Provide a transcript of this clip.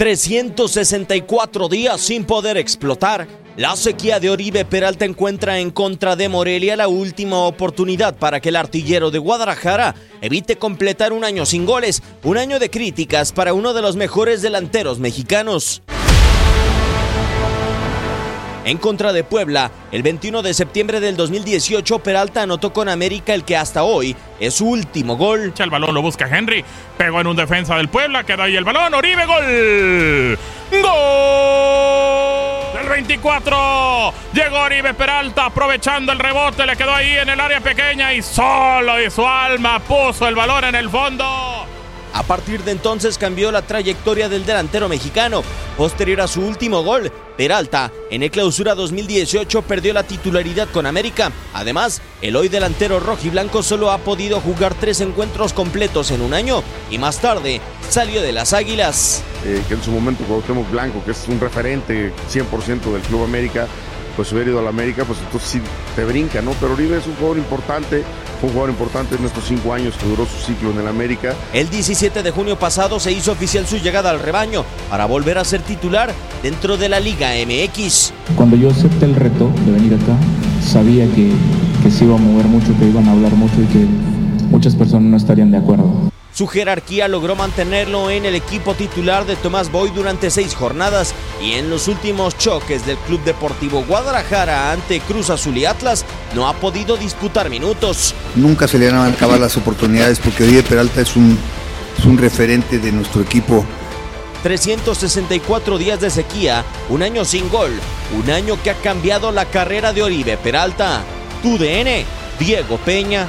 364 días sin poder explotar. La sequía de Oribe Peralta encuentra en contra de Morelia la última oportunidad para que el artillero de Guadalajara evite completar un año sin goles, un año de críticas para uno de los mejores delanteros mexicanos. En contra de Puebla, el 21 de septiembre del 2018, Peralta anotó con América el que hasta hoy es su último gol. El balón lo busca Henry, pegó en un defensa del Puebla, queda ahí el balón, Oribe, gol. ¡Gol! Del 24, llegó Oribe Peralta aprovechando el rebote, le quedó ahí en el área pequeña y solo de su alma puso el balón en el fondo. A partir de entonces cambió la trayectoria del delantero mexicano. Posterior a su último gol, Peralta en el clausura 2018 perdió la titularidad con América. Además, el hoy delantero rojiblanco solo ha podido jugar tres encuentros completos en un año y más tarde salió de las Águilas. Eh, que en su momento Cuauhtémoc Blanco, que es un referente 100% del Club América, pues hubiera ido a la América, pues entonces sí te brinca, ¿no? Pero Oribe es un jugador importante, fue un jugador importante en estos cinco años que duró su ciclo en el América. El 17 de junio pasado se hizo oficial su llegada al rebaño para volver a ser titular dentro de la Liga MX. Cuando yo acepté el reto de venir acá, sabía que, que se iba a mover mucho, que iban a hablar mucho y que muchas personas no estarían de acuerdo. Su jerarquía logró mantenerlo en el equipo titular de Tomás Boy durante seis jornadas y en los últimos choques del Club Deportivo Guadalajara ante Cruz Azul y Atlas no ha podido disputar minutos. Nunca se le van a acabar las oportunidades porque Oribe Peralta es un, es un referente de nuestro equipo. 364 días de sequía, un año sin gol, un año que ha cambiado la carrera de Oribe Peralta. Tu DN, Diego Peña.